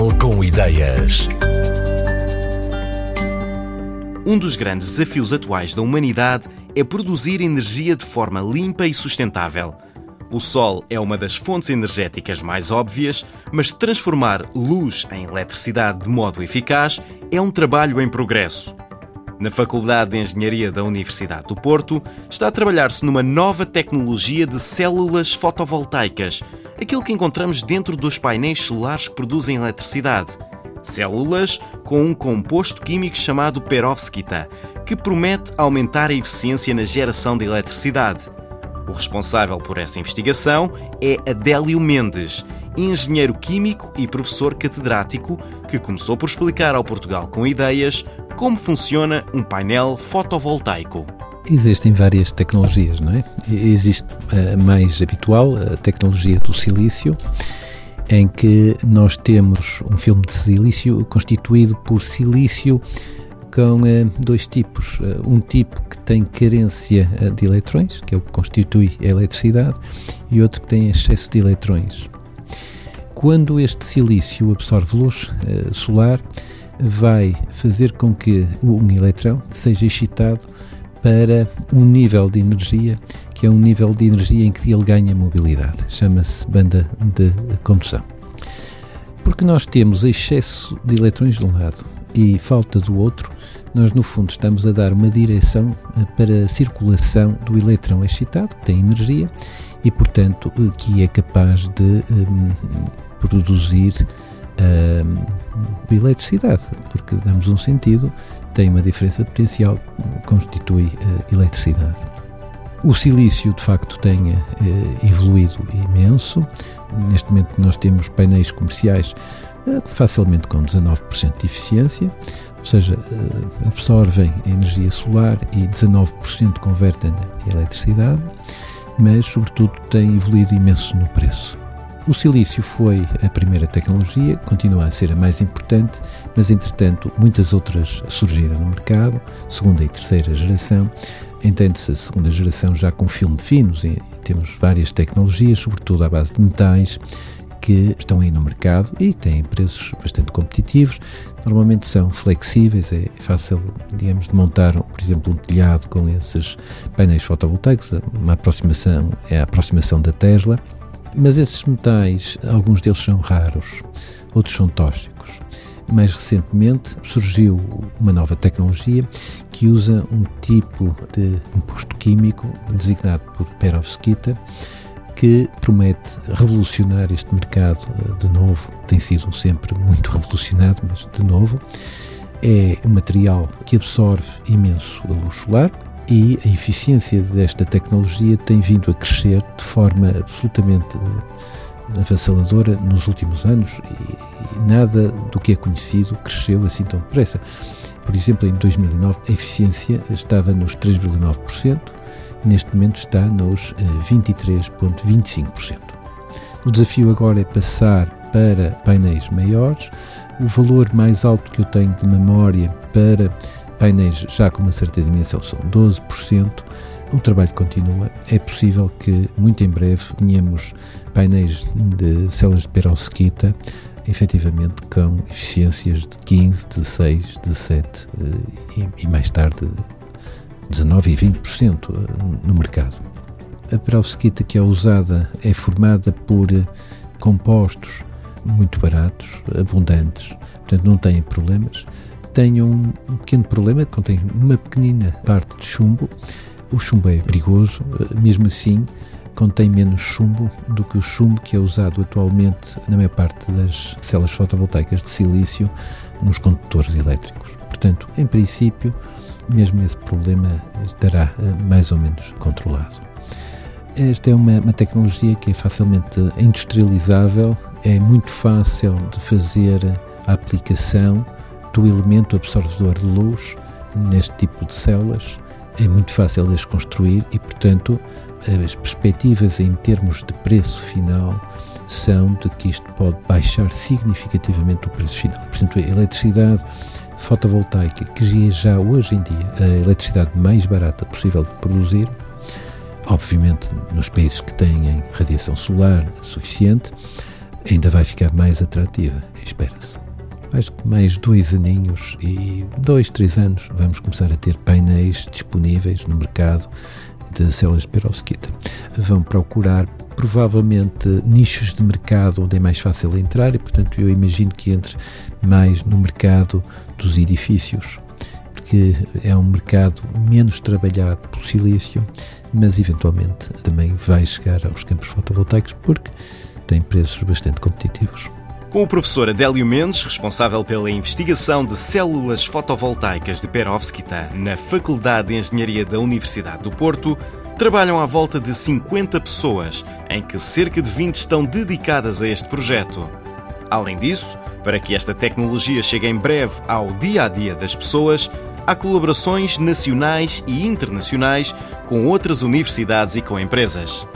Portugal com ideias. Um dos grandes desafios atuais da humanidade é produzir energia de forma limpa e sustentável. O sol é uma das fontes energéticas mais óbvias, mas transformar luz em eletricidade de modo eficaz é um trabalho em progresso. Na Faculdade de Engenharia da Universidade do Porto, está a trabalhar-se numa nova tecnologia de células fotovoltaicas, aquilo que encontramos dentro dos painéis solares que produzem eletricidade. Células com um composto químico chamado perovskita, que promete aumentar a eficiência na geração de eletricidade. O responsável por essa investigação é Adélio Mendes, engenheiro químico e professor catedrático, que começou por explicar ao Portugal com ideias como funciona um painel fotovoltaico. Existem várias tecnologias, não é? Existe a mais habitual, a tecnologia do silício, em que nós temos um filme de silício constituído por silício com eh, dois tipos. Eh, um tipo que tem carência eh, de eletrões, que é o que constitui a eletricidade, e outro que tem excesso de eletrões. Quando este silício absorve luz solar, vai fazer com que um eletrão seja excitado para um nível de energia que é um nível de energia em que ele ganha mobilidade. Chama-se banda de condução. Porque nós temos excesso de eletrões de um lado e falta do outro, nós no fundo estamos a dar uma direção eh, para a circulação do eletrão excitado, que tem energia e, portanto, eh, que é capaz de um, produzir a eletricidade, porque damos um sentido, tem uma diferença potencial, constitui uh, eletricidade. O silício, de facto, tem uh, evoluído imenso. Neste momento, nós temos painéis comerciais uh, facilmente com 19% de eficiência, ou seja, absorvem a energia solar e 19% convertem em eletricidade, mas, sobretudo, tem evoluído imenso no preço. O silício foi a primeira tecnologia, continua a ser a mais importante, mas entretanto muitas outras surgiram no mercado, segunda e terceira geração. Entende-se a segunda geração já com filme finos e temos várias tecnologias, sobretudo à base de metais, que estão aí no mercado e têm preços bastante competitivos. Normalmente são flexíveis, é fácil, digamos, de montar, por exemplo, um telhado com esses painéis fotovoltaicos. Uma aproximação é a aproximação da Tesla mas esses metais, alguns deles são raros, outros são tóxicos. Mais recentemente surgiu uma nova tecnologia que usa um tipo de composto químico designado por perovskita que promete revolucionar este mercado de novo. Tem sido sempre muito revolucionado, mas de novo. É um material que absorve imenso a luz solar, e a eficiência desta tecnologia tem vindo a crescer de forma absolutamente avassaladora nos últimos anos e, nada do que é conhecido cresceu assim tão depressa. Por exemplo, em 2009 a eficiência estava nos 3,9%, neste momento está nos 23,25%. Eh, o desafio agora é passar para painéis maiores. O valor mais alto que eu tenho de memória para painéis já com uma certa dimensão são 12%. O trabalho continua. É possível que muito em breve tenhamos painéis de células de perovskita efetivamente com eficiências de 15, 16, 17 e, e mais tarde 19 e 20% eh, no mercado. A perovskita que é usada é formada por compostos muito baratos, abundantes, portanto não têm problemas tem um pequeno problema, contém uma pequenina parte de chumbo. O chumbo é perigoso, eh, mesmo assim contém menos chumbo do que o chumbo que é usado atualmente na maior parte das células fotovoltaicas de silício nos condutores elétricos. Portanto, em princípio, mesmo esse problema estará eh, mais ou menos controlado. Esta é uma, uma tecnologia que é facilmente industrializável, é muito fácil de fazer a aplicação do elemento absorvedor de luz neste tipo de células é muito fácil de as construir e, portanto, as perspectivas em termos de preço final são de que isto pode baixar significativamente o preço final. Portanto, a eletricidade fotovoltaica, que é já hoje em dia a eletricidade mais barata possível de produzir, obviamente nos países que têm radiação solar suficiente, ainda vai ficar mais atrativa, espera-se. Mais, dois aninhos e dois, três anos vamos começar a ter painéis disponíveis no mercado de células de perovskita. Vão procurar provavelmente nichos de mercado onde é mais fácil entrar e, portanto, eu imagino que entre mais no mercado dos edifícios, porque é um mercado menos trabalhado pelo silício, mas eventualmente também vai chegar aos campos fotovoltaicos porque tem preços bastante competitivos. Com o professor Adélio Mendes, responsável pela investigação de células fotovoltaicas de perovskita na Faculdade de Engenharia da Universidade do Porto, trabalham à volta de 50 pessoas, em que cerca de 20 estão dedicadas a este projeto. Além disso, para que esta tecnologia chegue em breve ao dia a dia das pessoas, há colaborações nacionais e internacionais com outras universidades e com empresas.